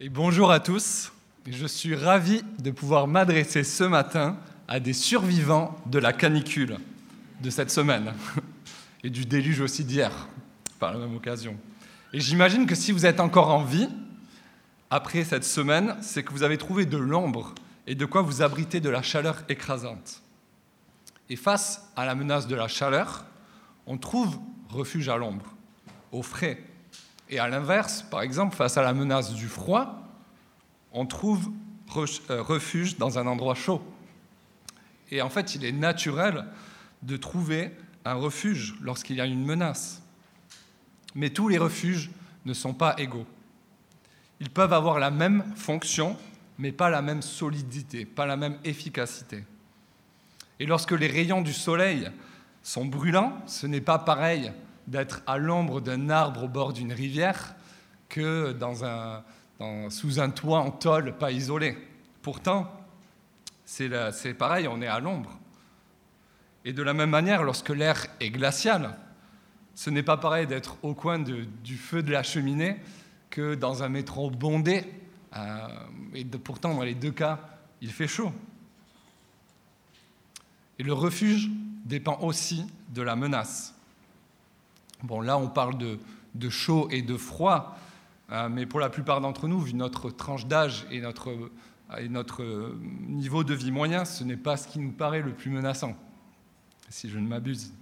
Et bonjour à tous. Je suis ravi de pouvoir m'adresser ce matin à des survivants de la canicule de cette semaine et du déluge aussi d'hier, par la même occasion. Et j'imagine que si vous êtes encore en vie, après cette semaine, c'est que vous avez trouvé de l'ombre et de quoi vous abriter de la chaleur écrasante. Et face à la menace de la chaleur, on trouve refuge à l'ombre, au frais. Et à l'inverse, par exemple, face à la menace du froid, on trouve euh, refuge dans un endroit chaud. Et en fait, il est naturel de trouver un refuge lorsqu'il y a une menace. Mais tous les refuges ne sont pas égaux. Ils peuvent avoir la même fonction, mais pas la même solidité, pas la même efficacité. Et lorsque les rayons du soleil sont brûlants, ce n'est pas pareil d'être à l'ombre d'un arbre au bord d'une rivière que dans un, sous un toit en tôle pas isolé. Pourtant, c'est pareil, on est à l'ombre. Et de la même manière, lorsque l'air est glacial, ce n'est pas pareil d'être au coin du feu de la cheminée que dans un métro bondé. Euh, et pourtant, dans les deux cas, il fait chaud. Et le refuge dépend aussi de la menace. Bon, là, on parle de, chaud et de froid, euh, mais pour la plupart d'entre nous, vu notre tranche d'âge et notre, et notre niveau de vie moyen, ce n'est pas ce qui nous paraît le plus menaçant, si je ne m'abuse.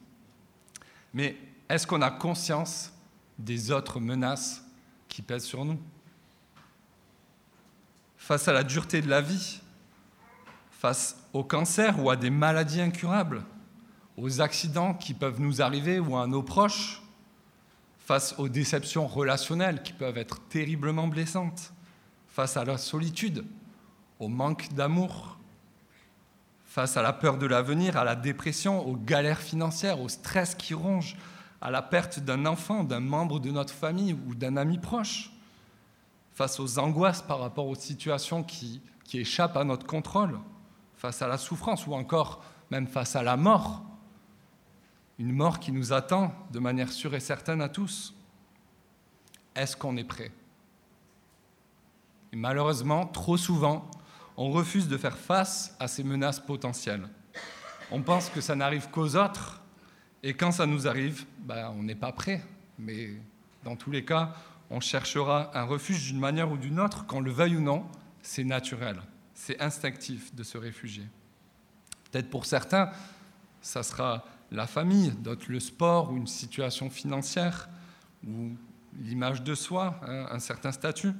Mais est-ce qu'on a conscience des autres menaces qui pèsent sur nous? Face à la dureté de la vie, face au cancer ou à des maladies incurables, aux accidents qui peuvent nous arriver ou à nos proches, face aux déceptions relationnelles qui peuvent être terriblement blessantes, face à la solitude, au manque d'amour, face à la peur de l'avenir, à la dépression, aux galères financières, au stress qui ronge, à la perte d'un enfant, d'un membre de notre famille ou d'un ami proche, face aux angoisses par rapport aux situations qui, qui échappent à notre contrôle, face à la souffrance ou encore même face à la mort, une mort qui nous attend de manière sûre et certaine à tous. Est-ce qu'on est prêt? Et malheureusement, trop souvent, on refuse de faire face à ces menaces potentielles. On pense que ça n'arrive qu'aux autres, et quand ça nous arrive, ben, on n'est pas prêt. Mais dans tous les cas, on cherchera un refuge d'une manière ou d'une autre, qu'on le veuille ou non, c'est naturel, c'est instinctif de se réfugier. Peut-être pour certains, ça sera la famille, d'autres le sport ou une situation financière, ou l'image de soi, hein, un certain statut.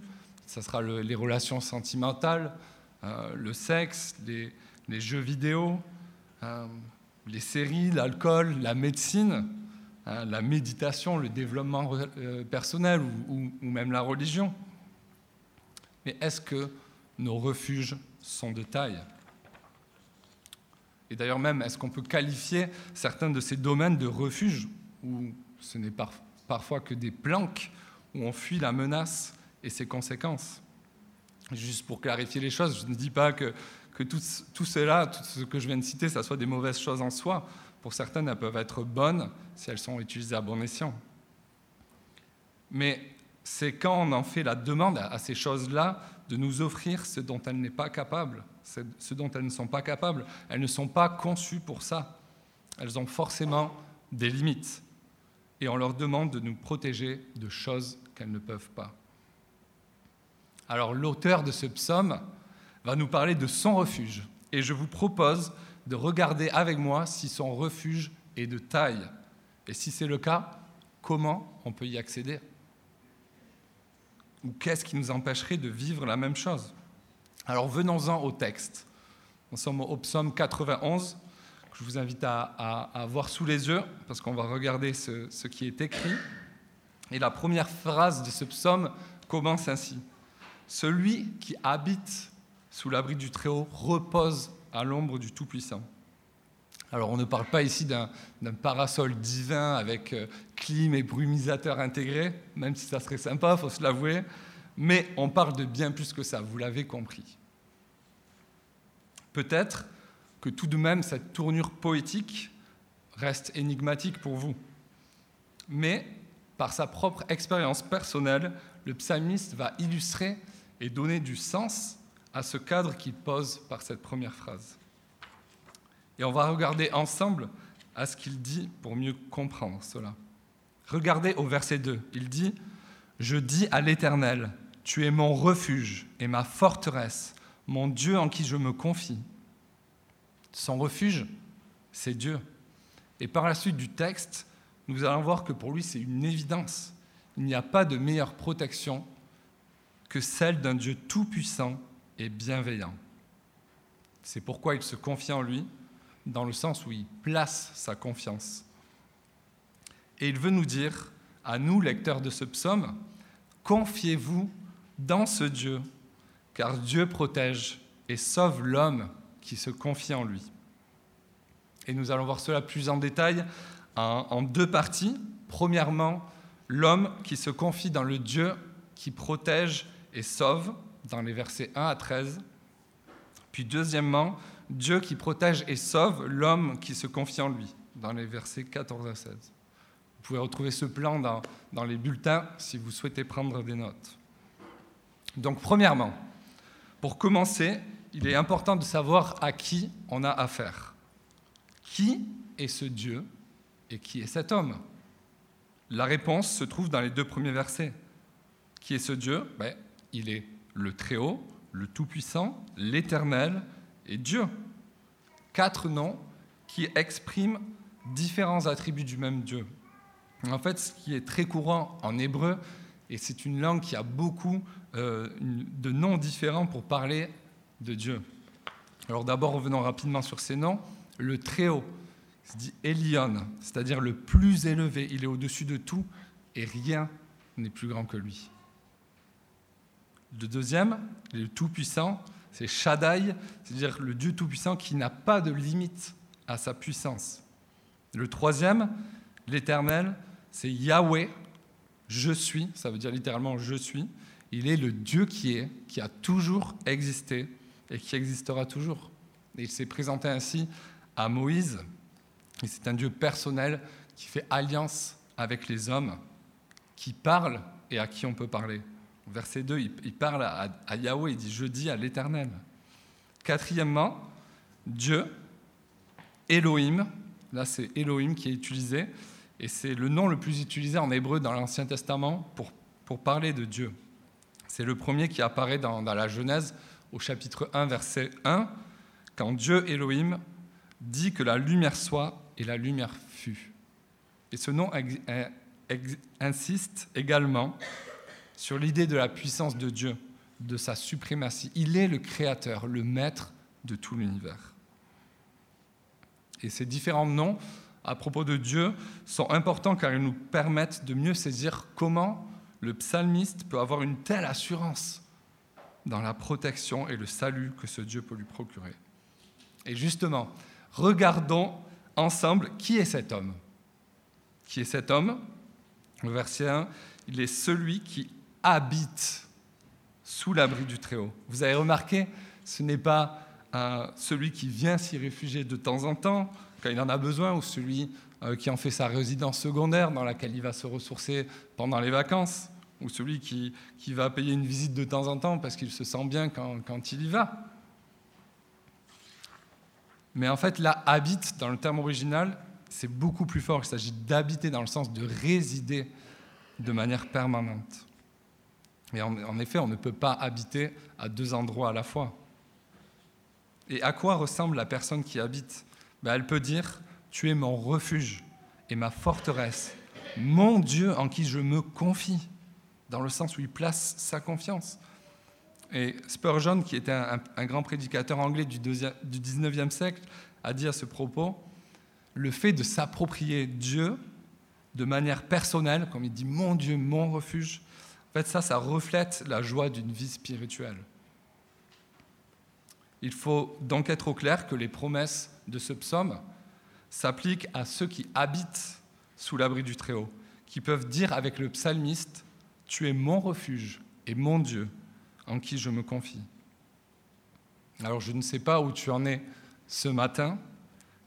Ça sera les relations sentimentales, euh, le sexe, les, jeux vidéo, euh, les séries, l'alcool, la médecine, hein, la méditation, le développement euh, personnel ou, même la religion. Mais est-ce que nos refuges sont de taille? Et d'ailleurs même, est-ce qu'on peut qualifier certains de ces domaines de refuge où ce n'est parfois que des planques où on fuit la menace et ses conséquences? Juste pour clarifier les choses, je ne dis pas que, tout, cela, tout ce que je viens de citer, ça soit des mauvaises choses en soi. Pour certaines, elles peuvent être bonnes si elles sont utilisées à bon escient. Mais c'est quand on en fait la demande à ces choses-là de nous offrir ce dont elles n'est pas capable, ce dont elles ne sont pas capables. Elles ne sont pas conçues pour ça. Elles ont forcément des limites. Et on leur demande de nous protéger de choses qu'elles ne peuvent pas. Alors l'auteur de ce psaume va nous parler de son refuge. Et je vous propose de regarder avec moi si son refuge est de taille. Et si c'est le cas, comment on peut y accéder? Ou qu'est-ce qui nous empêcherait de vivre la même chose? Alors venons-en au texte. Nous sommes au psaume 91, que je vous invite à, voir sous les yeux, parce qu'on va regarder ce qui est écrit. Et la première phrase de ce psaume commence ainsi. Celui qui habite sous l'abri du Très-Haut repose à l'ombre du Tout-Puissant. Alors on ne parle pas ici d'un parasol divin avec euh, clim et brumisateur intégrés, même si ça serait sympa, faut se l'avouer, mais on parle de bien plus que ça, vous l'avez compris. Peut-être que tout de même cette tournure poétique reste énigmatique pour vous, mais par sa propre expérience personnelle, le psalmiste va illustrer et donner du sens à ce cadre qu'il pose par cette première phrase. Et on va regarder ensemble à ce qu'il dit pour mieux comprendre cela. Regardez au verset 2, il dit, Je dis à l'Éternel, tu es mon refuge et ma forteresse, mon Dieu en qui je me confie. Son refuge, c'est Dieu. Et par la suite du texte, nous allons voir que pour lui, c'est une évidence. Il n'y a pas de meilleure protection que celle d'un Dieu tout-puissant et bienveillant. C'est pourquoi il se confie en lui, dans le sens où il place sa confiance. Et il veut nous dire, à nous, lecteurs de ce psaume, confiez-vous dans ce Dieu, car Dieu protège et sauve l'homme qui se confie en lui. Et nous allons voir cela plus en détail en, deux parties. Premièrement, l'homme qui se confie dans le Dieu qui protège et sauve, dans les versets 1 à 13. Puis deuxièmement, Dieu qui protège et sauve l'homme qui se confie en lui, dans les versets 14 à 16. Vous pouvez retrouver ce plan dans, dans les bulletins si vous souhaitez prendre des notes. Donc premièrement, pour commencer, il est important de savoir à qui on a affaire. Qui est ce Dieu et qui est cet homme? La réponse se trouve dans les deux premiers versets. Qui est ce Dieu? Ben, Il est le Très-Haut, le Tout-Puissant, l'Éternel et Dieu. Quatre noms qui expriment différents attributs du même Dieu. En fait, ce qui est très courant en hébreu, et c'est une langue qui a beaucoup euh, de noms différents pour parler de Dieu. Alors d'abord, revenons rapidement sur ces noms. Le Très-Haut, se dit Elion, c'est-à-dire le plus élevé. Il est au-dessus de tout et rien n'est plus grand que lui. Le deuxième, le Tout-Puissant, c'est Shaddai, c'est-à-dire le Dieu Tout-Puissant qui n'a pas de limite à sa puissance. Le troisième, l'Éternel, c'est Yahweh, je suis, ça veut dire littéralement je suis. Il est le Dieu qui est, qui a toujours existé et qui existera toujours. Il s'est présenté ainsi à Moïse. Et c'est un Dieu personnel qui fait alliance avec les hommes, qui parle et à qui on peut parler. Verset 2, il parle à, Yahweh, il dit Je dis à l'Éternel. Quatrièmement, Dieu, Elohim, là c'est Elohim qui est utilisé, et c'est le nom le plus utilisé en hébreu dans l'Ancien Testament pour parler de Dieu. C'est le premier qui apparaît dans, la Genèse au chapitre 1, verset 1, quand Dieu Elohim dit que la lumière soit et la lumière fut. Et ce nom insiste également sur l'idée de la puissance de Dieu, de sa suprématie. Il est le créateur, le maître de tout l'univers. Et ces différents noms à propos de Dieu sont importants car ils nous permettent de mieux saisir comment le psalmiste peut avoir une telle assurance dans la protection et le salut que ce Dieu peut lui procurer. Et justement, regardons ensemble qui est cet homme. Qui est cet homme Le verset 1, il est celui qui habite sous l'abri du Très-Haut. Vous avez remarqué, ce n'est pas celui qui vient s'y réfugier de temps en temps, quand il en a besoin, ou celui euh, qui en fait sa résidence secondaire dans laquelle il va se ressourcer pendant les vacances, ou celui qui, qui va payer une visite de temps en temps parce qu'il se sent bien quand, quand il y va. Mais en fait, là, habite, dans le terme original, c'est beaucoup plus fort. Il s'agit d'habiter dans le sens de résider de manière permanente. Et en, effet, on ne peut pas habiter à deux endroits à la fois. Et à quoi ressemble la personne qui habite? Ben, Elle peut dire, tu es mon refuge et ma forteresse, mon Dieu en qui je me confie, dans le sens où il place sa confiance. Et Spurgeon, qui était un, grand prédicateur anglais du, du 19e siècle, a dit à ce propos, le fait de s'approprier Dieu de manière personnelle, comme il dit mon Dieu, mon refuge, en fait ça, ça reflète la joie d'une vie spirituelle. Il faut donc être au clair que les promesses de ce psaume s'appliquent à ceux qui habitent sous l'abri du Très-Haut, qui peuvent dire avec le psalmiste, Tu es mon refuge et mon Dieu, en qui je me confie. Alors je ne sais pas où tu en es ce matin,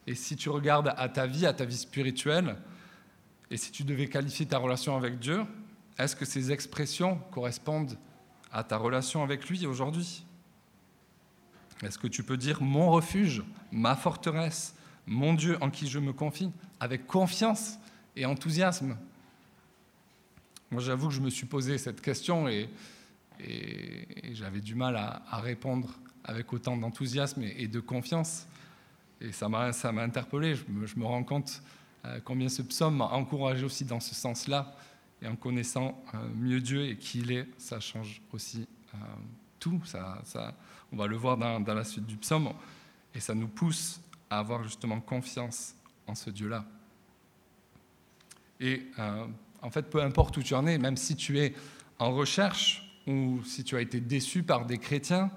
et si tu regardes à ta vie, à ta vie spirituelle, et si tu devais qualifier ta relation avec Dieu, est-ce que ces expressions correspondent à ta relation avec lui aujourd'hui? Est-ce que tu peux dire mon refuge, ma forteresse, mon Dieu en qui je me confie, avec confiance et enthousiasme Moi j'avoue que je me suis posé cette question et, j'avais du mal à, répondre avec autant d'enthousiasme et, de confiance. Et ça m'a interpellé, je me, rends compte euh, combien ce psaume m'a encouragé aussi dans ce sens-là. Et en connaissant euh, mieux Dieu et qui il est, ça change aussi euh, tout. Ça, ça, on va le voir dans, la suite du psaume. Et ça nous pousse à avoir justement confiance en ce Dieu-là. Et en fait, peu importe où tu en es, même si tu es en recherche ou si tu as été déçu par des chrétiens,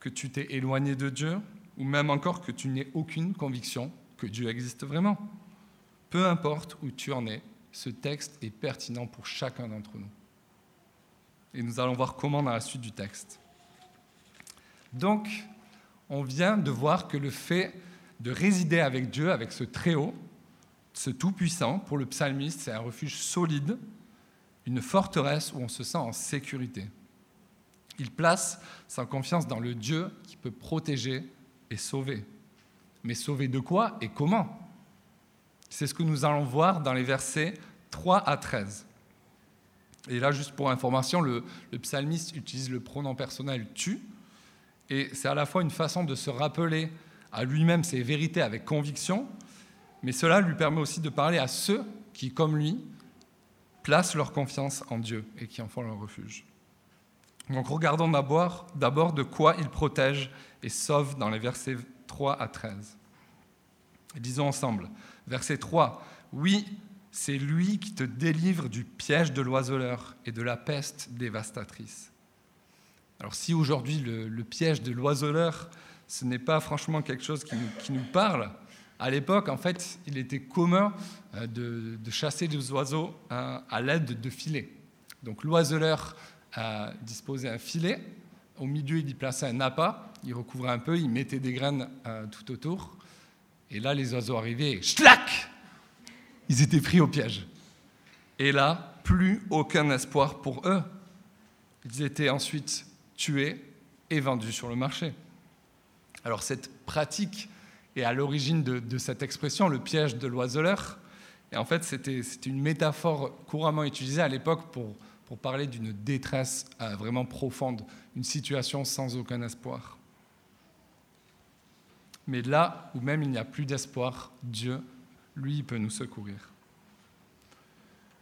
que tu t'es éloigné de Dieu, ou même encore que tu n'aies aucune conviction que Dieu existe vraiment. Peu importe où tu en es, ce texte est pertinent pour chacun d'entre nous. Et nous allons voir comment dans la suite du texte. Donc, on vient de voir que le fait de résider avec Dieu, avec ce Très-Haut, ce Tout-Puissant, pour le psalmiste, c'est un refuge solide, une forteresse où on se sent en sécurité. Il place sa confiance dans le Dieu qui peut protéger et sauver. Mais sauver de quoi et comment? C'est ce que nous allons voir dans les versets 3 à 13. Et là, juste pour information, le, psalmiste utilise le pronom personnel tu, et c'est à la fois une façon de se rappeler à lui-même ses vérités avec conviction, mais cela lui permet aussi de parler à ceux qui, comme lui, placent leur confiance en Dieu et qui en font leur refuge. Donc regardons d'abord, de quoi il protège et sauve dans les versets 3 à 13. Et disons ensemble, Verset 3. Oui, c'est lui qui te délivre du piège de l'oiseleur et de la peste dévastatrice. Alors si aujourd'hui le, piège de l'oiseleur, ce n'est pas franchement quelque chose qui nous, parle, à l'époque, en fait, il était commun euh, de, chasser des oiseaux euh, à, l'aide de filets. Donc l'oiseleur disposait un filet, au milieu il y plaçait un appât, il recouvrait un peu, il mettait des graines euh, tout autour, et là, les oiseaux arrivaient, schlac Ils étaient pris au piège. Et là, plus aucun espoir pour eux. Ils étaient ensuite tués et vendus sur le marché. Alors cette pratique est à l'origine de, cette expression, le piège de l'oiseleur. Et en fait, c'était une métaphore couramment utilisée à l'époque pour, parler d'une détresse euh, vraiment profonde, une situation sans aucun espoir. Mais là où même il n'y a plus d'espoir, Dieu, lui, peut nous secourir.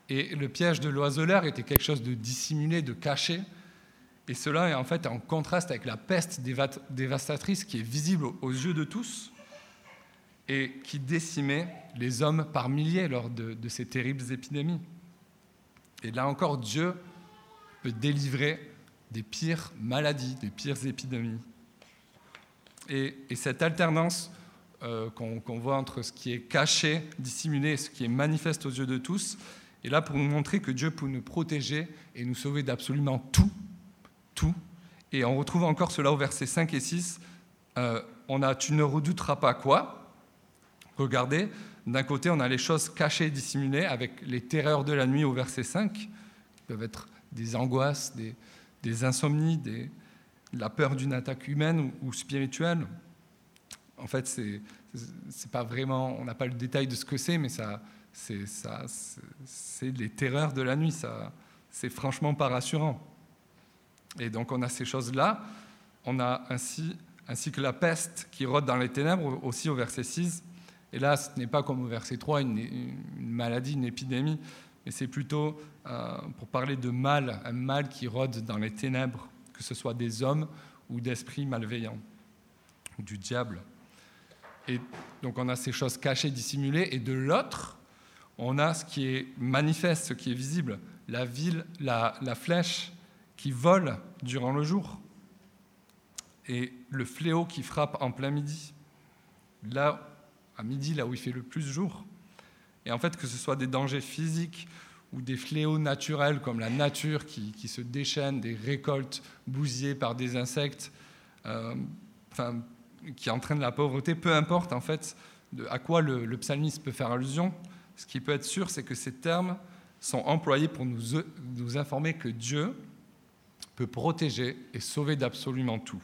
Et le piège de l'oiseleur était quelque chose de dissimulé, de caché. Et cela est en fait en contraste avec la peste dévastatrice qui est visible aux yeux de tous et qui décimait les hommes par milliers lors de, ces terribles épidémies. Et là encore, Dieu peut délivrer des pires maladies, des pires épidémies. Et, cette alternance euh, qu'on voit entre ce qui est caché, dissimulé et ce qui est manifeste aux yeux de tous est là pour nous montrer que Dieu peut nous protéger et nous sauver d'absolument tout, Et on retrouve encore cela au verset 5 et 6. Euh, on a Tu ne redouteras pas quoi? Regardez, d'un côté, on a les choses cachées et dissimulées avec les terreurs de la nuit au verset 5, qui peuvent être des angoisses, des, insomnies, la peur d'une attaque humaine ou, spirituelle. En fait, c'est, pas vraiment, on n'a pas le détail de ce que c'est, mais ça, c'est les terreurs de la nuit. Ça, c'est franchement pas rassurant. Et donc, on a ces choses-là. On a ainsi, ainsi que la peste qui rôde dans les ténèbres, aussi au verset 6. Et là, ce n'est pas comme au verset 3, une, maladie, une épidémie, mais c'est plutôt euh, pour parler de mal, un mal qui rôde dans les ténèbres que ce soit des hommes ou d'esprits malveillants, ou du diable. Et donc on a ces choses cachées, dissimulées, et de l'autre, on a ce qui est manifeste, ce qui est visible, la ville, la flèche qui vole durant le jour, et le fléau qui frappe en plein midi, là, à midi, là où il fait le plus jour. Et en fait, que ce soit des dangers physiques ou des fléaux naturels comme la nature qui, se déchaîne, des récoltes bousillées par des insectes, euh, qui entraînent la pauvreté, peu importe en fait à quoi le, le, psalmiste peut faire allusion, ce qui peut être sûr, c'est que ces termes sont employés pour nous, nous informer que Dieu protéger et sauver d'absolument tout.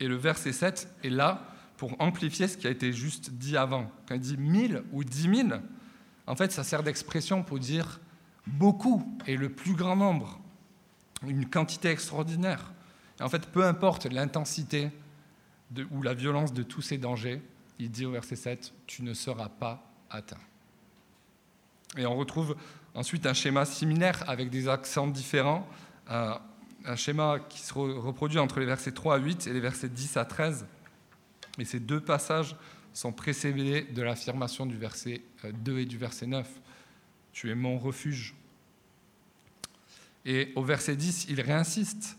Et le verset 7 est là pour amplifier ce qui a été juste dit avant. Quand il dit mille ou dix mille, en fait, ça sert d'expression pour dire beaucoup et le plus grand nombre, une quantité extraordinaire. En fait, peu importe l'intensité ou la violence de tous ces dangers, il dit au verset 7, tu ne seras pas atteint. Et on retrouve ensuite un schéma similaire avec des accents différents, un, schéma qui se reproduit entre les versets 3 à 8 et les versets 10 à 13. Et ces deux passages sont précédés de l'affirmation du verset 2 euh, et du verset 9. Tu es mon refuge. Et au verset 10, il réinsiste.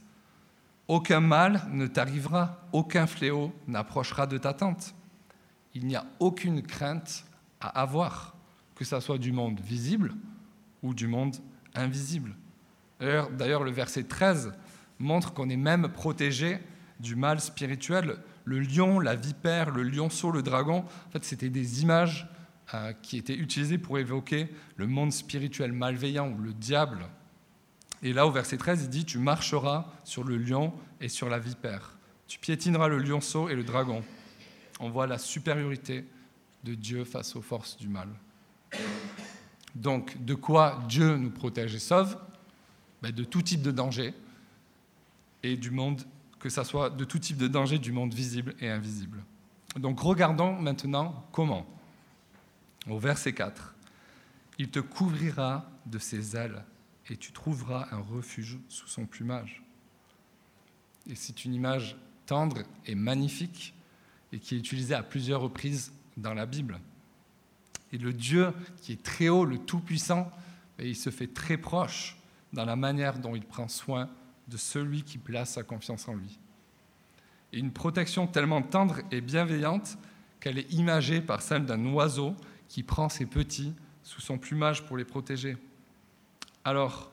Aucun mal ne t'arrivera, aucun fléau n'approchera de ta tente. Il n'y a aucune crainte à avoir, que ce soit du monde visible ou du monde invisible. D'ailleurs, le verset 13 montre qu'on est même protégé du mal spirituel le lion, la vipère, le lionceau, le dragon, en fait, c'était des images euh, qui étaient utilisées pour évoquer le monde spirituel malveillant ou le diable. Et là, au verset 13, il dit Tu marcheras sur le lion et sur la vipère. Tu piétineras le lionceau et le dragon. On voit la supériorité de Dieu face aux forces du mal. Donc, de quoi Dieu nous protège et sauve? Ben, De tout type de danger et du monde que ce soit de tout type de danger du monde visible et invisible. Donc regardons maintenant comment. Au verset 4, il te couvrira de ses ailes et tu trouveras un refuge sous son plumage. Et c'est une image tendre et magnifique et qui est utilisée à plusieurs reprises dans la Bible. Et le Dieu qui est très haut, le Tout-Puissant, ben, il se fait très proche dans la manière dont il prend soin de celui qui place sa confiance en lui. Et une protection tellement tendre et bienveillante qu'elle est imagée par celle d'un oiseau qui prend ses petits sous son plumage pour les protéger. Alors,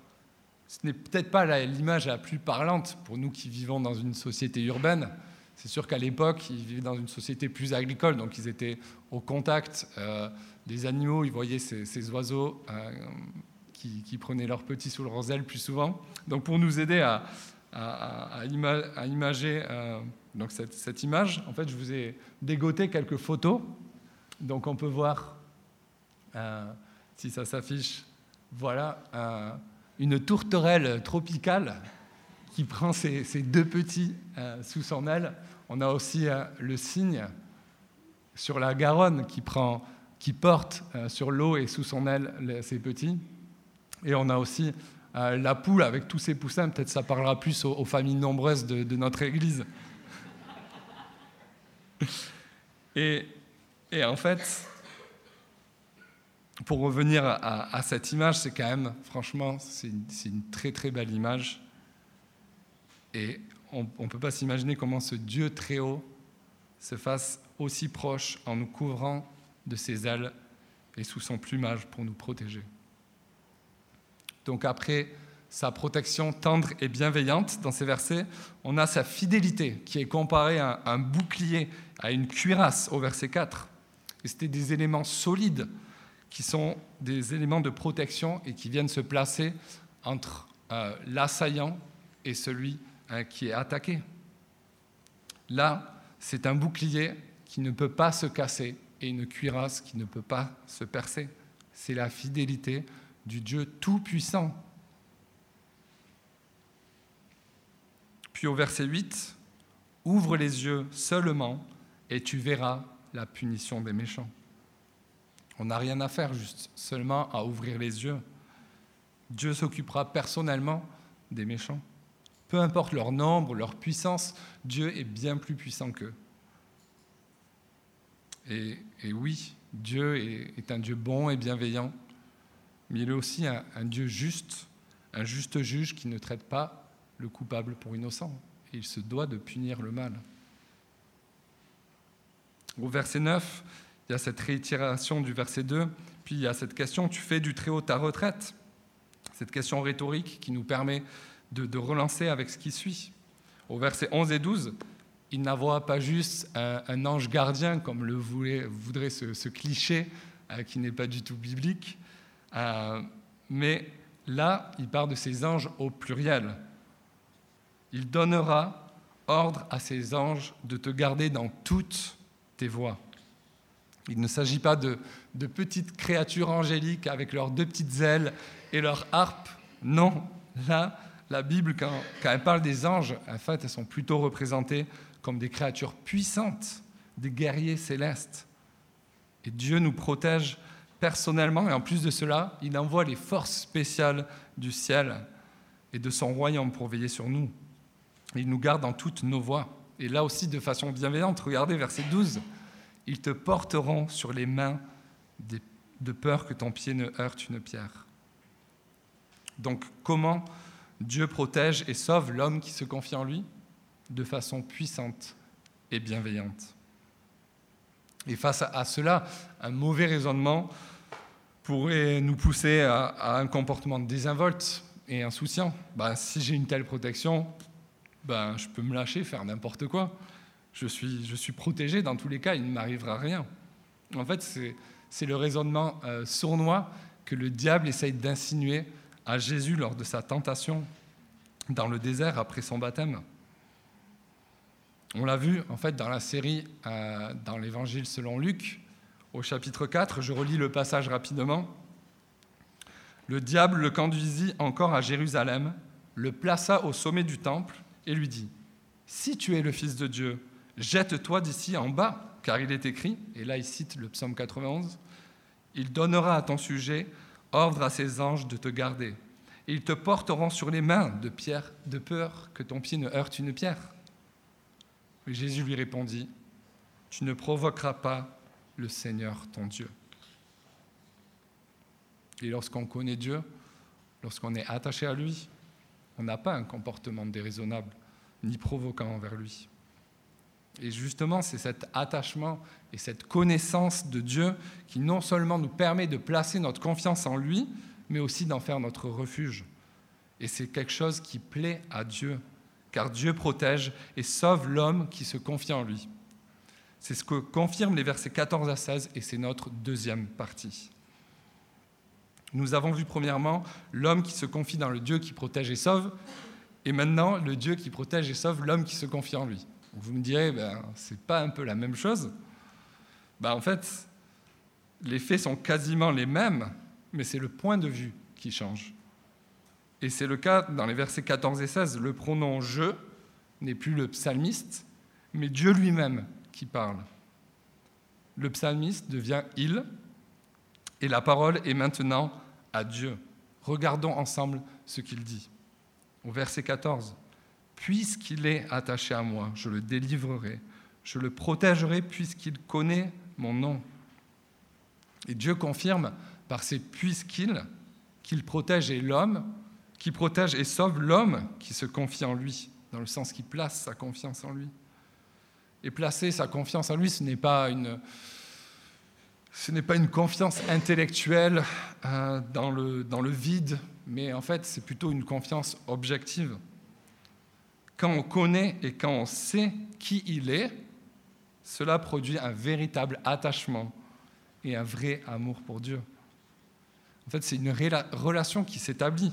ce n'est peut-être pas l'image la plus parlante pour nous qui vivons dans une société urbaine. C'est sûr qu'à l'époque, ils vivaient dans une société plus agricole, donc ils étaient au contact euh, des animaux, ils voyaient ces, oiseaux euh, qui, prenaient leurs petits sous leurs ailes plus souvent. Donc pour nous aider à, imager euh, donc cette, image, en fait, je vous ai dégoté quelques photos. Donc on peut voir, euh, si ça s'affiche, voilà, euh, une tourterelle tropicale qui prend ses, deux petits sous son aile. On a aussi le cygne sur la Garonne qui porte sur l'eau et sous son aile ses petits. Et on a aussi euh, la poule avec tous ses poussins, peut-être ça parlera plus aux, familles nombreuses de, notre Église. Et, en fait, pour revenir à, cette image, c'est quand même, franchement, c'est une, très très belle image. Et on ne peut pas s'imaginer comment ce Dieu très haut se fasse aussi proche en nous couvrant de ses ailes et sous son plumage pour nous protéger. Donc après sa protection tendre et bienveillante dans ces versets, on a sa fidélité qui est comparée à un bouclier, à une cuirasse au verset 4. Et c'était des éléments solides qui sont des éléments de protection et qui viennent se placer entre euh, l'assaillant et celui euh, qui est attaqué. Là, c'est un bouclier qui ne peut pas se casser et une cuirasse qui ne peut pas se percer. C'est la fidélité du Dieu tout-puissant. Puis au verset 8, ouvre les yeux seulement et tu verras la punition des méchants. On n'a rien à faire, juste seulement à ouvrir les yeux. Dieu s'occupera personnellement des méchants. Peu importe leur nombre, leur puissance, Dieu est bien plus puissant qu'eux. Et, et, oui, Dieu est un Dieu bon et bienveillant mais il est aussi un, Dieu juste, un juste juge qui ne traite pas le coupable pour innocent. Et il se doit de punir le mal. Au verset 9, il y a cette réitération du verset 2, puis il y a cette question, tu fais du Très-Haut ta retraite Cette question rhétorique qui nous permet de, relancer avec ce qui suit. Au verset 11 et 12, il n'envoie pas juste un, ange gardien, comme le voudrait, ce, cliché euh, qui n'est pas du tout biblique, euh, mais Là, il parle de ses anges au pluriel. Il donnera ordre à ses anges de te garder dans toutes tes voies. Il ne s'agit pas de, de, petites créatures angéliques avec leurs deux petites ailes et leurs harpes. Non, là, la Bible, quand, quand, elle parle des anges, en fait, elles sont plutôt représentées comme des créatures puissantes, des guerriers célestes. Et Dieu nous protège personnellement, et en plus de cela, il envoie les forces spéciales du ciel et de son royaume pour veiller sur nous. Il nous garde dans toutes nos voies. Et là aussi, de façon bienveillante, regardez verset 12. Ils te porteront sur les mains de peur que ton pied ne heurte une pierre. Donc, comment Dieu protège et sauve l'homme qui se confie en lui? De façon puissante et bienveillante. Et face à cela, un mauvais raisonnement pourrait nous pousser à, un comportement désinvolte et insouciant. Ben, si j'ai une telle protection, ben, je peux me lâcher, faire n'importe quoi. Je suis, je suis protégé dans tous les cas, il ne m'arrivera rien. En fait, c'est le raisonnement euh, sournois que le diable essaye d'insinuer à Jésus lors de sa tentation dans le désert après son baptême. On l'a vu en fait dans la série euh, dans l'évangile selon Luc, au chapitre 4, je relis le passage rapidement. Le diable le conduisit encore à Jérusalem, le plaça au sommet du temple et lui dit, Si tu es le Fils de Dieu, jette-toi d'ici en bas, car il est écrit, et là il cite le psaume 91, Il donnera à ton sujet ordre à ses anges de te garder, et ils te porteront sur les mains de pierre, de peur que ton pied ne heurte une pierre. Jésus lui répondit, Tu ne provoqueras pas le Seigneur ton Dieu. Et lorsqu'on connaît Dieu, lorsqu'on est attaché à lui, on n'a pas un comportement déraisonnable ni provoquant envers lui. Et justement, c'est cet attachement et cette connaissance de Dieu qui non seulement nous permet de placer notre confiance en lui, mais aussi d'en faire notre refuge. Et c'est quelque chose qui plaît à Dieu, car Dieu protège et sauve l'homme qui se confie en lui. C'est ce que confirment les versets 14 à 16 et c'est notre deuxième partie. Nous avons vu premièrement l'homme qui se confie dans le Dieu qui protège et sauve, et maintenant le Dieu qui protège et sauve l'homme qui se confie en lui. Vous me direz, ben, c'est pas un peu la même chose ben, En fait, les faits sont quasiment les mêmes, mais c'est le point de vue qui change. Et c'est le cas dans les versets 14 et 16. Le pronom je n'est plus le psalmiste, mais Dieu lui-même qui parle. Le psalmiste devient il, et la parole est maintenant à Dieu. Regardons ensemble ce qu'il dit. Au verset 14, Puisqu'il est attaché à moi, je le délivrerai, je le protégerai puisqu'il connaît mon nom. Et Dieu confirme par ses puisqu'il qu'il protège l'homme, qui protège et sauve l'homme qui se confie en lui, dans le sens qu'il place sa confiance en lui. Et placer sa confiance en lui, ce n'est pas une, ce n'est pas une confiance intellectuelle euh, dans, le, dans le vide, mais en fait, c'est plutôt une confiance objective. Quand on connaît et quand on sait qui il est, cela produit un véritable attachement et un vrai amour pour Dieu. En fait, c'est une relation qui s'établit.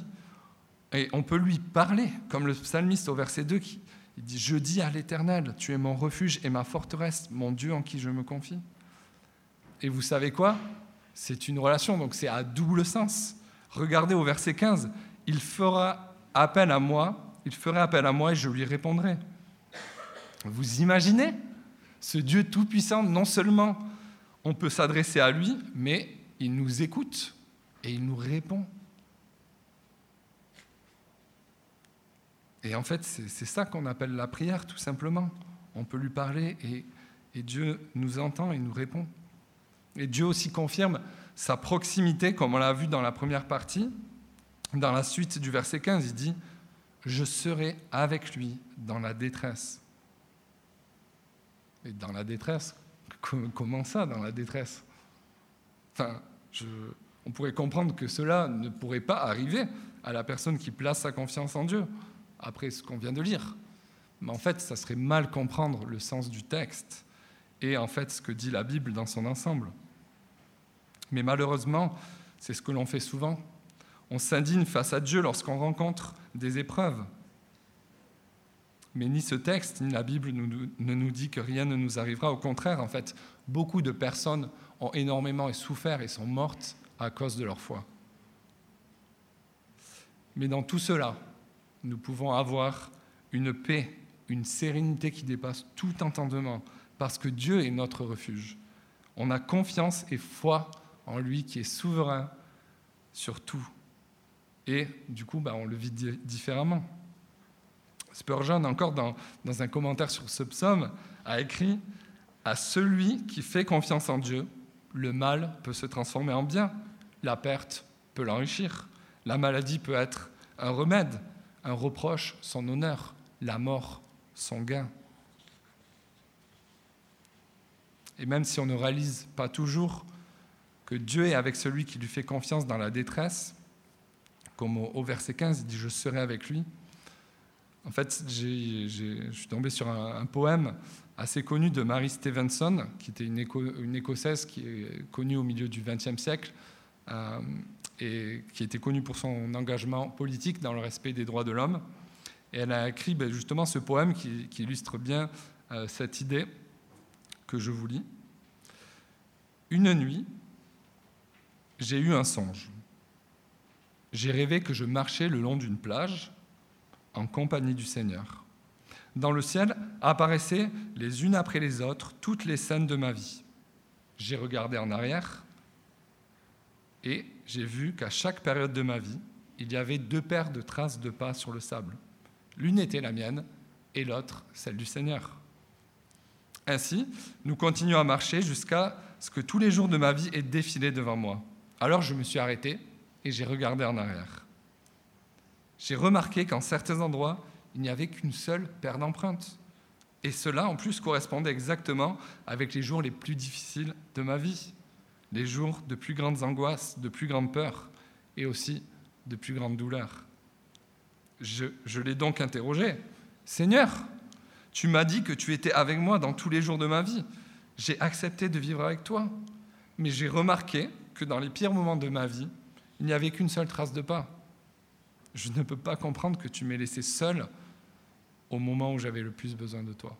Et on peut lui parler, comme le psalmiste au verset 2 qui dit, je dis à l'Éternel, tu es mon refuge et ma forteresse, mon Dieu en qui je me confie. Et vous savez quoi? C'est une relation, donc c'est à double sens. Regardez au verset 15, il fera appel à moi, il fera appel à moi et je lui répondrai. Vous imaginez? Ce Dieu tout-puissant, non seulement on peut s'adresser à lui, mais il nous écoute et il nous répond. Et en fait, c'est ça qu'on appelle la prière, tout simplement. On peut lui parler et, Dieu nous entend et nous répond. Et Dieu aussi confirme sa proximité, comme on l'a vu dans la première partie. Dans la suite du verset 15, il dit, Je serai avec lui dans la détresse. Et dans la détresse, comment ça, dans la détresse? Enfin, on pourrait comprendre que cela ne pourrait pas arriver à la personne qui place sa confiance en Dieu après ce qu'on vient de lire. Mais en fait, ça serait mal comprendre le sens du texte et en fait ce que dit la Bible dans son ensemble. Mais malheureusement, c'est ce que l'on fait souvent. On s'indigne face à Dieu lorsqu'on rencontre des épreuves. Mais ni ce texte, ni la Bible ne nous dit que rien ne nous arrivera. Au contraire, en fait, beaucoup de personnes ont énormément souffert et sont mortes à cause de leur foi. Mais dans tout cela, nous pouvons avoir une paix, une sérénité qui dépasse tout entendement, parce que Dieu est notre refuge. On a confiance et foi en lui qui est souverain sur tout. Et du coup, bah, on le vit différemment. Spurgeon, encore dans, dans un commentaire sur ce psaume, a écrit À celui qui fait confiance en Dieu, le mal peut se transformer en bien, la perte peut l'enrichir, la maladie peut être un remède, un reproche son honneur, la mort son gain. Et même si on ne réalise pas toujours que Dieu est avec celui qui lui fait confiance dans la détresse, comme au, verset 15, il dit Je serai avec lui. En fait, je suis tombé sur un, poème assez connu de Mary Stevenson, qui était une, Écossaise qui est connue au milieu du XXe siècle euh, et qui était connue pour son engagement politique dans le respect des droits de l'homme. Et elle a écrit ben, justement ce poème qui, illustre bien euh, cette idée que je vous lis. Une nuit, j'ai eu un songe. J'ai rêvé que je marchais le long d'une plage en compagnie du Seigneur. Dans le ciel apparaissaient les unes après les autres toutes les scènes de ma vie. J'ai regardé en arrière et j'ai vu qu'à chaque période de ma vie, il y avait deux paires de traces de pas sur le sable. L'une était la mienne et l'autre celle du Seigneur. Ainsi, nous continuons à marcher jusqu'à ce que tous les jours de ma vie aient défilé devant moi. Alors je me suis arrêté et j'ai regardé en arrière. J'ai remarqué qu'en certains endroits, il n'y avait qu'une seule paire d'empreintes. Et cela, en plus, correspondait exactement avec les jours les plus difficiles de ma vie, les jours de plus grandes angoisses, de plus grandes peurs et aussi de plus grandes douleurs. Je, l'ai donc interrogé. Seigneur, tu m'as dit que tu étais avec moi dans tous les jours de ma vie. J'ai accepté de vivre avec toi. Mais j'ai remarqué que dans les pires moments de ma vie, il n'y avait qu'une seule trace de pas. Je ne peux pas comprendre que tu m'aies laissé seul au moment où j'avais le plus besoin de toi.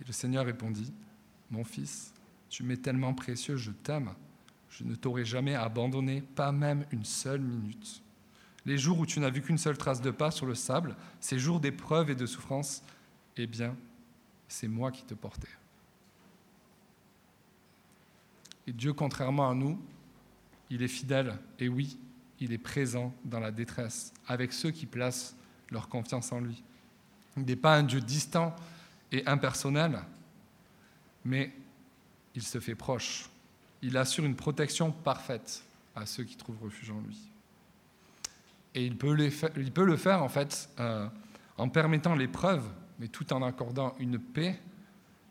Et le Seigneur répondit, Mon fils, tu m'es tellement précieux, je t'aime. Je ne t'aurais jamais abandonné, pas même une seule minute. Les jours où tu n'as vu qu'une seule trace de pas sur le sable, ces jours d'épreuve et de souffrance, eh bien, c'est moi qui te portais. Et Dieu, contrairement à nous, il est fidèle. Et oui, il est présent dans la détresse, avec ceux qui placent leur confiance en lui. Il n'est pas un Dieu distant et impersonnel, mais il se fait proche. Il assure une protection parfaite à ceux qui trouvent refuge en lui. Et il peut, le faire, en fait, euh, en permettant l'épreuve, mais tout en accordant une paix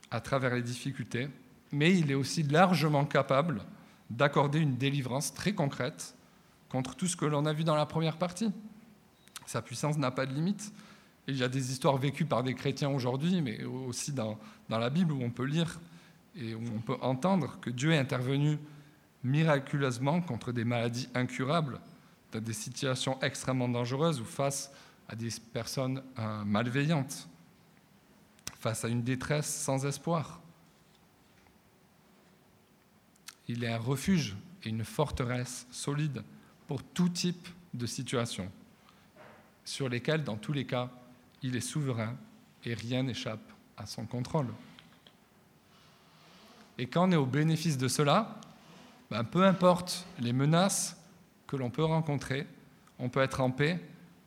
à travers les difficultés. Mais il est aussi largement capable d'accorder une délivrance très concrète contre tout ce que l'on a vu dans la première partie. Sa puissance n'a pas de limite. il y a des histoires vécues par des chrétiens aujourd'hui, mais aussi dans, dans, la Bible où on peut lire et on peut entendre que Dieu est intervenu miraculeusement contre des maladies incurables, dans des situations extrêmement dangereuses ou face à des personnes euh, malveillantes, face à une détresse sans espoir. Il est un refuge et une forteresse solide pour tout type de situation, sur lesquelles, dans tous les cas, il est souverain et rien n'échappe à son contrôle. Et quand on est au bénéfice de cela, ben, peu importe les menaces que l'on peut rencontrer, on peut être en paix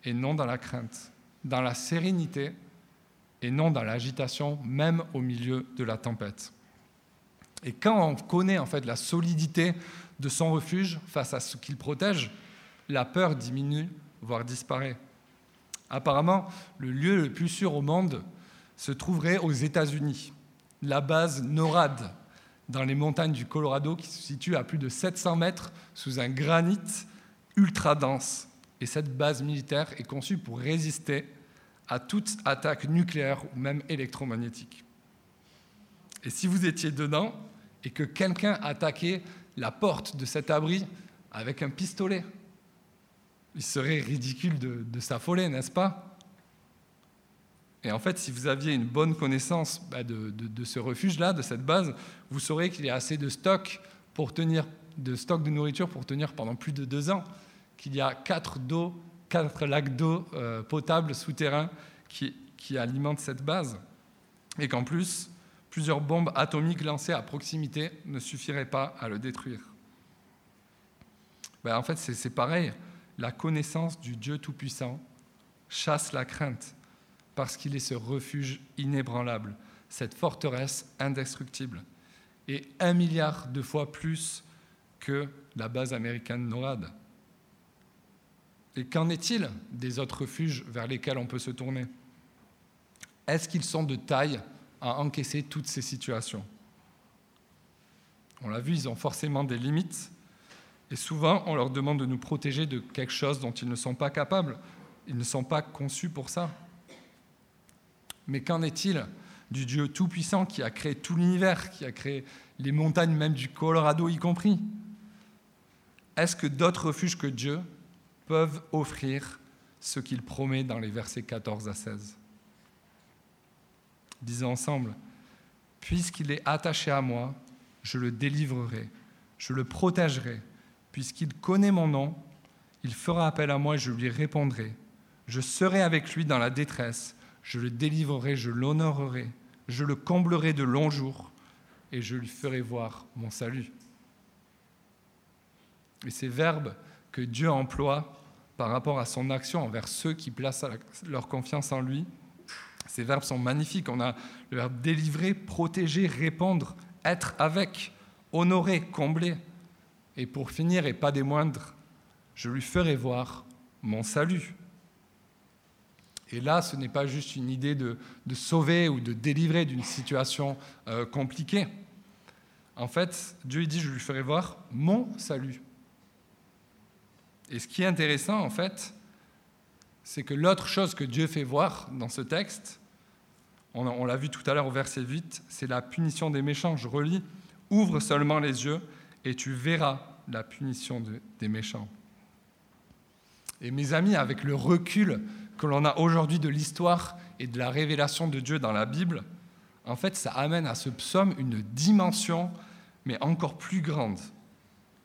et non dans la crainte, dans la sérénité et non dans l'agitation, même au milieu de la tempête. Et quand on connaît en fait la solidité de son refuge face à ce qu'il protège, la peur diminue, voire disparaît. Apparemment, le lieu le plus sûr au monde se trouverait aux États-Unis, la base NORAD, dans les montagnes du Colorado, qui se situe à plus de 700 mètres sous un granit ultra dense. Et cette base militaire est conçue pour résister à toute attaque nucléaire ou même électromagnétique. Et si vous étiez dedans et que quelqu'un attaquait la porte de cet abri avec un pistolet, il serait ridicule de, de s'affoler, n'est-ce pas? Et en fait, si vous aviez une bonne connaissance bah, de, ce refuge-là, de cette base, vous saurez qu'il y a assez de stock pour tenir, de stock de nourriture pour tenir pendant plus de deux ans, qu'il y a quatre, quatre lacs d'eau euh, potable souterrains qui, alimentent cette base, et qu'en plus, plusieurs bombes atomiques lancées à proximité ne suffiraient pas à le détruire. Ben, en fait, c'est pareil. La connaissance du Dieu Tout-Puissant chasse la crainte parce qu'il est ce refuge inébranlable, cette forteresse indestructible, et un milliard de fois plus que la base américaine NORAD. Et qu'en est-il des autres refuges vers lesquels on peut se tourner? Est-ce qu'ils sont de taille à encaisser toutes ces situations? On l'a vu, ils ont forcément des limites, et souvent, on leur demande de nous protéger de quelque chose dont ils ne sont pas capables. Ils ne sont pas conçus pour ça. Mais qu'en est-il du Dieu Tout-Puissant qui a créé tout l'univers, qui a créé les montagnes même du Colorado y compris? Est-ce que d'autres refuges que Dieu peuvent offrir ce qu'il promet dans les versets 14 à 16 Disons ensemble, puisqu'il est attaché à moi, je le délivrerai, je le protégerai. Puisqu'il connaît mon nom, il fera appel à moi et je lui répondrai. Je serai avec lui dans la détresse, je le délivrerai, je l'honorerai, je le comblerai de longs jours et je lui ferai voir mon salut. Et ces verbes que Dieu emploie par rapport à son action envers ceux qui placent leur confiance en lui, ces verbes sont magnifiques. On a le verbe délivrer, protéger, répondre, être avec, honorer, combler. Et pour finir, et pas des moindres, je lui ferai voir mon salut. Et là, ce n'est pas juste une idée de, sauver ou de délivrer d'une situation euh, compliquée. En fait, Dieu dit, je lui ferai voir mon salut. Et ce qui est intéressant, en fait, c'est que l'autre chose que Dieu fait voir dans ce texte, on, on l'a vu tout à l'heure au verset 8, c'est la punition des méchants. Je relis, ouvre seulement les yeux et tu verras la punition des méchants. Et mes amis, avec le recul que l'on a aujourd'hui de l'histoire et de la révélation de Dieu dans la Bible, en fait, ça amène à ce psaume une dimension, mais encore plus grande.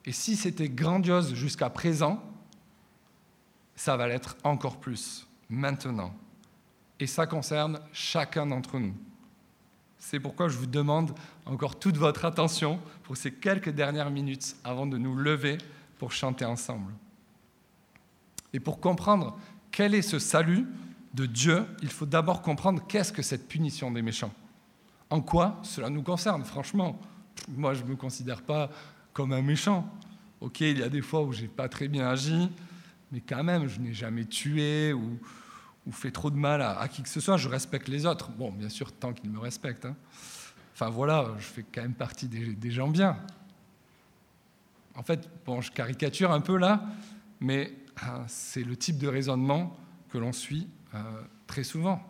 Et si c'était grandiose jusqu'à présent, ça va l'être encore plus maintenant. Et ça concerne chacun d'entre nous. C'est pourquoi je vous demande encore toute votre attention pour ces quelques dernières minutes avant de nous lever pour chanter ensemble. Et pour comprendre quel est ce salut de Dieu, il faut d'abord comprendre qu'est-ce que cette punition des méchants. En quoi cela nous concerne, franchement? Moi, je ne me considère pas comme un méchant. Ok, il y a des fois où j'ai pas très bien agi, mais quand même, je n'ai jamais tué ou, fait trop de mal à, qui que ce soit, je respecte les autres. Bon, bien sûr, tant qu'ils me respectent. Hein. Enfin voilà, je fais quand même partie des, gens bien. En fait, bon, je caricature un peu là, mais euh, c'est le type de raisonnement que l'on suit euh, très souvent.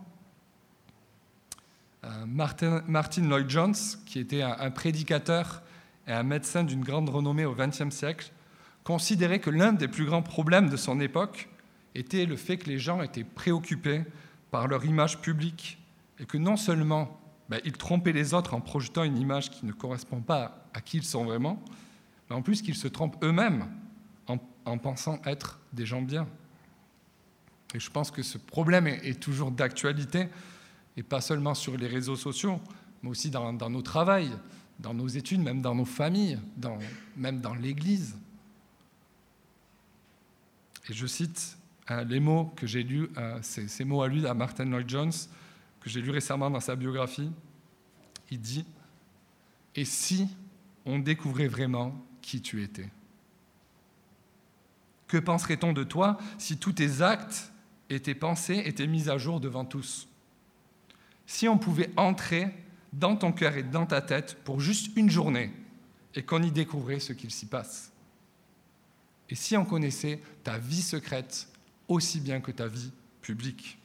Euh, Martin, Martin, Lloyd Jones, qui était un, un prédicateur et un médecin d'une grande renommée au XXe siècle, considérait que l'un des plus grands problèmes de son époque était le fait que les gens étaient préoccupés par leur image publique et que non seulement ben, ils trompaient les autres en projetant une image qui ne correspond pas à qui ils sont vraiment, mais en plus qu'ils se trompent eux-mêmes en, pensant être des gens bien. Et je pense que ce problème est, toujours d'actualité, et pas seulement sur les réseaux sociaux, mais aussi dans, nos travails, dans nos études, même dans nos familles, même dans l'Église. Et je cite euh, les mots que j'ai lus, euh, ces, mots à lui, à Martin Lloyd Jones, que j'ai lu récemment dans sa biographie, il dit Et si on découvrait vraiment qui tu étais? Que penserait-on de toi si tous tes actes et tes pensées étaient mis à jour devant tous? Si on pouvait entrer dans ton cœur et dans ta tête pour juste une journée et qu'on y découvrait ce qu'il s'y passe? Et si on connaissait ta vie secrète aussi bien que ta vie publique?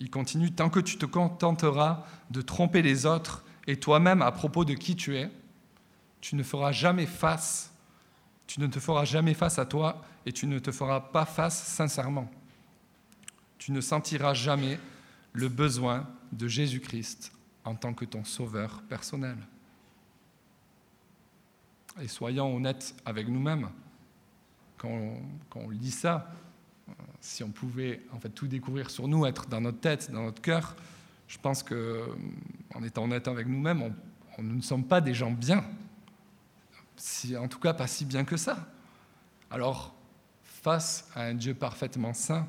Il continue, tant que tu te contenteras de tromper les autres et toi-même à propos de qui tu es, tu ne feras jamais face, tu ne te feras jamais face à toi et tu ne te feras pas face sincèrement. Tu ne sentiras jamais le besoin de Jésus-Christ en tant que ton sauveur personnel. Et soyons honnêtes avec nous-mêmes. Quand, on, lit ça, si on pouvait en fait tout découvrir sur nous, être dans notre tête, dans notre cœur, je pense que, en étant honnête avec nous-mêmes, on, nous ne sommes pas des gens bien. En tout cas, pas si bien que ça. Alors, face à un Dieu parfaitement saint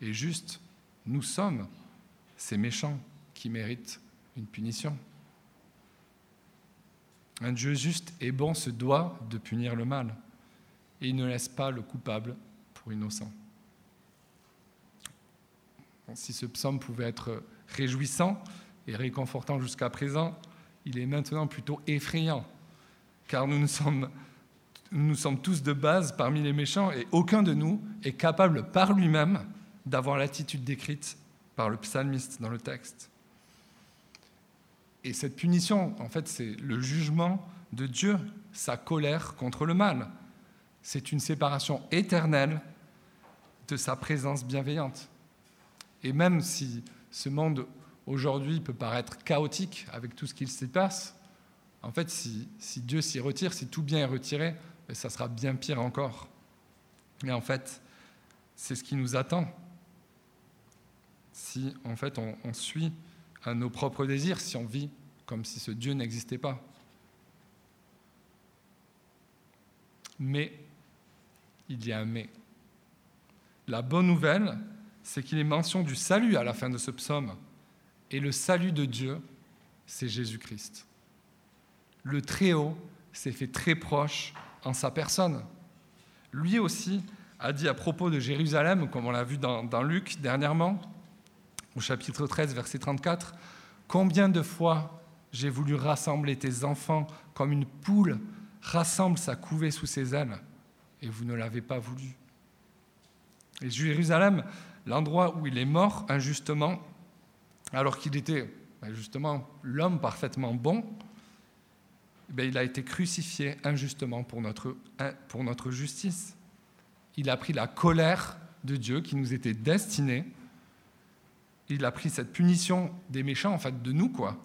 et juste, nous sommes ces méchants qui méritent une punition. Un Dieu juste et bon se doit de punir le mal, et il ne laisse pas le coupable pour innocent. Si ce psaume pouvait être réjouissant et réconfortant jusqu'à présent, il est maintenant plutôt effrayant, car nous, sommes, nous sommes tous de base parmi les méchants, et aucun de nous est capable par lui-même d'avoir l'attitude décrite par le psalmiste dans le texte. Et cette punition, en fait, c'est le jugement de Dieu, sa colère contre le mal. C'est une séparation éternelle de sa présence bienveillante. Et même si ce monde aujourd'hui peut paraître chaotique avec tout ce qu'il s'y passe, en fait, si, Dieu s'y retire, si tout bien est retiré, ça sera bien pire encore. Mais en fait, c'est ce qui nous attend si en fait on, on suit à nos propres désirs si on vit comme si ce Dieu n'existait pas. Mais, il y a un mais. La bonne nouvelle, c'est qu'il est mention du salut à la fin de ce psaume. Et le salut de Dieu, c'est Jésus-Christ. Le Très-Haut s'est fait très proche en sa personne. Lui aussi a dit à propos de Jérusalem, comme on l'a vu dans, Luc dernièrement, au chapitre 13, verset 34, Combien de fois j'ai voulu rassembler tes enfants comme une poule rassemble sa couvée sous ses ailes, et vous ne l'avez pas voulu. Et Jérusalem, l'endroit où il est mort injustement, alors qu'il était ben, justement l'homme parfaitement bon, ben, il a été crucifié injustement pour notre, pour notre justice. Il a pris la colère de Dieu qui nous était destinée il a pris cette punition des méchants, en fait, de nous, quoi.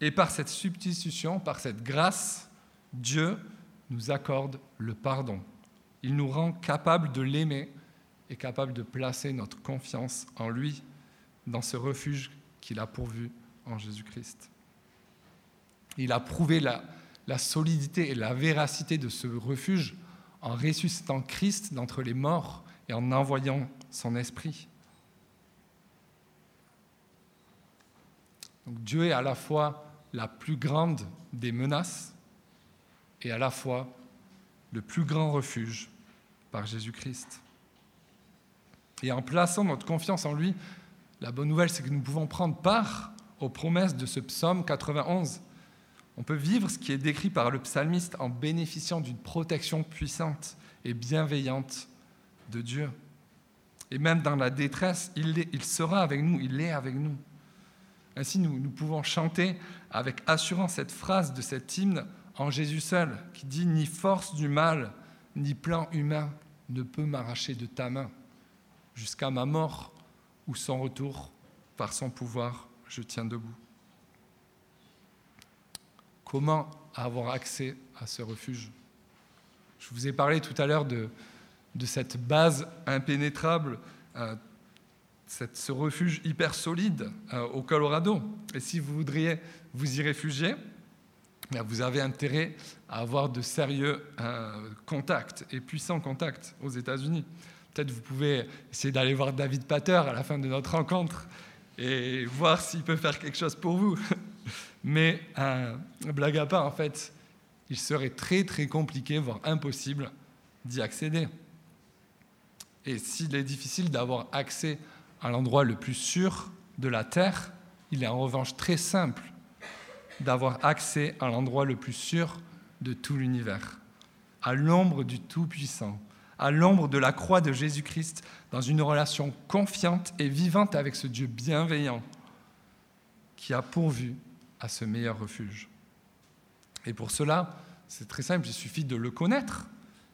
Et par cette substitution, par cette grâce, Dieu nous accorde le pardon. Il nous rend capables de l'aimer et capables de placer notre confiance en lui, dans ce refuge qu'il a pourvu en Jésus-Christ. Il a prouvé la, solidité et la véracité de ce refuge en ressuscitant Christ d'entre les morts et en envoyant son esprit. Dieu est à la fois la plus grande des menaces et à la fois le plus grand refuge par Jésus-Christ. Et en plaçant notre confiance en lui, la bonne nouvelle, c'est que nous pouvons prendre part aux promesses de ce psaume 91. On peut vivre ce qui est décrit par le psalmiste en bénéficiant d'une protection puissante et bienveillante de Dieu. Et même dans la détresse, il, sera avec nous, il est avec nous. Ainsi, nous, nous pouvons chanter avec assurance cette phrase de cet hymne en Jésus seul, qui dit Ni force du mal, ni plan humain ne peut m'arracher de ta main, jusqu'à ma mort ou son retour, par son pouvoir, je tiens debout. Comment avoir accès à ce refuge Je vous ai parlé tout à l'heure de, cette base impénétrable. Euh, ce refuge hyper solide euh, au Colorado. Et si vous voudriez vous y réfugier, eh vous avez intérêt à avoir de sérieux euh, contacts et puissants contacts aux États-Unis. Peut-être vous pouvez essayer d'aller voir David Pater à la fin de notre rencontre et voir s'il peut faire quelque chose pour vous. Mais euh, blague à part, en fait, il serait très très compliqué, voire impossible, d'y accéder. Et s'il est difficile d'avoir accès à l'endroit le plus sûr de la terre, il est en revanche très simple d'avoir accès à l'endroit le plus sûr de tout l'univers, à l'ombre du Tout-Puissant, à l'ombre de la croix de Jésus-Christ, dans une relation confiante et vivante avec ce Dieu bienveillant qui a pourvu à ce meilleur refuge. Et pour cela, c'est très simple, il suffit de le connaître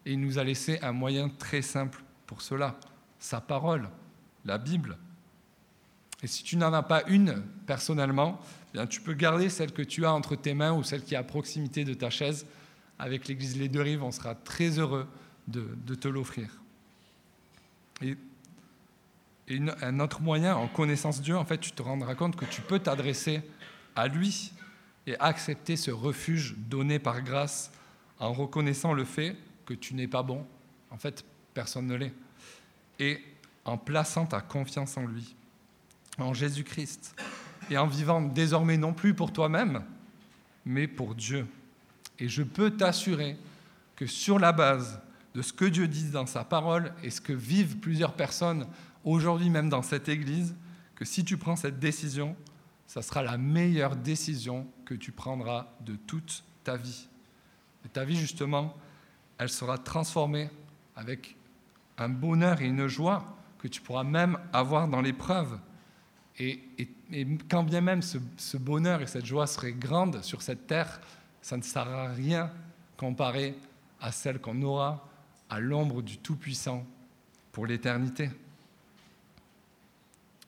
Et il nous a laissé un moyen très simple pour cela, sa parole, la Bible. Et si tu n'en as pas une personnellement, eh bien, tu peux garder celle que tu as entre tes mains ou celle qui est à proximité de ta chaise. Avec l'Église Les Deux Rives, on sera très heureux de, te l'offrir. Et, et un autre moyen, en connaissance Dieu, en fait, tu te rendras compte que tu peux t'adresser à lui et accepter ce refuge donné par grâce en reconnaissant le fait que tu n'es pas bon. En fait, personne ne l'est. Et en plaçant ta confiance en lui, en Jésus-Christ, et en vivant désormais non plus pour toi-même, mais pour Dieu. Et je peux t'assurer que sur la base de ce que Dieu dit dans sa parole et ce que vivent plusieurs personnes aujourd'hui même dans cette Église, que si tu prends cette décision, ça sera la meilleure décision que tu prendras de toute ta vie. Et ta vie, justement, elle sera transformée avec un bonheur et une joie que tu pourras même avoir dans l'épreuve. Et, quand bien même ce, ce, bonheur et cette joie seraient grandes sur cette terre, ça ne sera rien comparé à celle qu'on aura à l'ombre du Tout-Puissant pour l'éternité.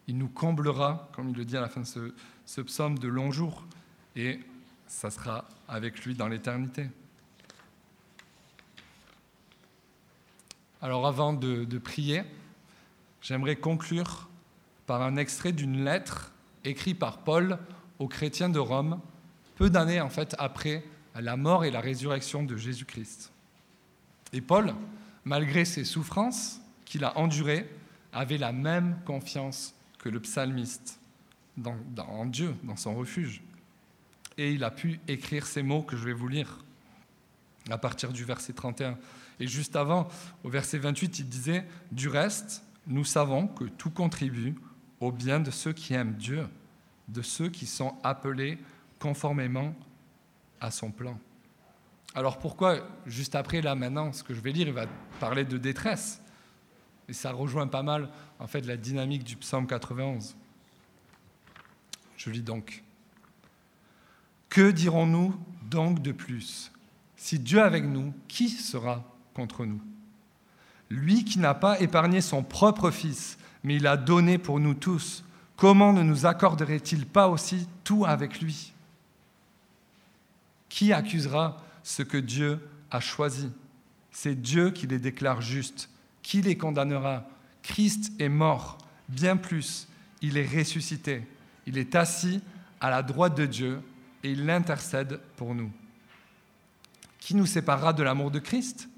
Il nous comblera, comme il le dit à la fin de ce, psaume, de longs jours, et ça sera avec lui dans l'éternité. Alors avant de, de prier, j'aimerais conclure par un extrait d'une lettre écrite par Paul aux chrétiens de Rome, peu d'années en fait après la mort et la résurrection de Jésus-Christ. Et Paul, malgré ses souffrances qu'il a endurées, avait la même confiance que le psalmiste dans, en Dieu, dans son refuge. Et il a pu écrire ces mots que je vais vous lire à partir du verset 31. Et juste avant, au verset 28, il disait, Du reste, nous savons que tout contribue au bien de ceux qui aiment Dieu, de ceux qui sont appelés conformément à son plan. Alors pourquoi, juste après, là maintenant, ce que je vais lire, il va parler de détresse? Et ça rejoint pas mal, en fait, la dynamique du psaume 91. Je lis donc. Que dirons-nous donc de plus? Si Dieu avec nous, qui sera contre nous? Lui qui n'a pas épargné son propre Fils, mais il a donné pour nous tous, comment ne nous accorderait-il pas aussi tout avec lui? Qui accusera ce que Dieu a choisi? C'est Dieu qui les déclare justes. Qui les condamnera? Christ est mort, bien plus, il est ressuscité. Il est assis à la droite de Dieu et il intercède pour nous. Qui nous séparera de l'amour de Christ?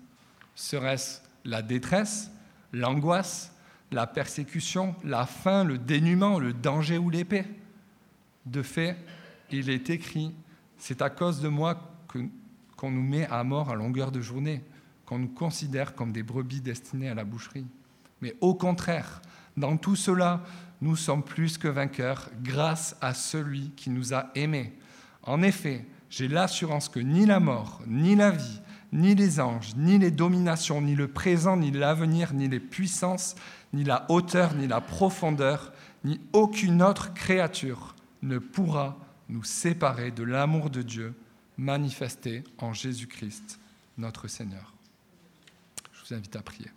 Serait-ce la détresse, l'angoisse, la persécution, la faim, le dénuement, le danger ou l'épée? De fait, il est écrit, c'est à cause de moi qu'on nous met à mort à longueur de journée, qu'on nous considère comme des brebis destinées à la boucherie. Mais au contraire, dans tout cela, nous sommes plus que vainqueurs grâce à celui qui nous a aimés. En effet, j'ai l'assurance que ni la mort, ni la vie, ni les anges, ni les dominations, ni le présent, ni l'avenir, ni les puissances, ni la hauteur, ni la profondeur, ni aucune autre créature ne pourra nous séparer de l'amour de Dieu manifesté en Jésus-Christ, notre Seigneur. Je vous invite à prier.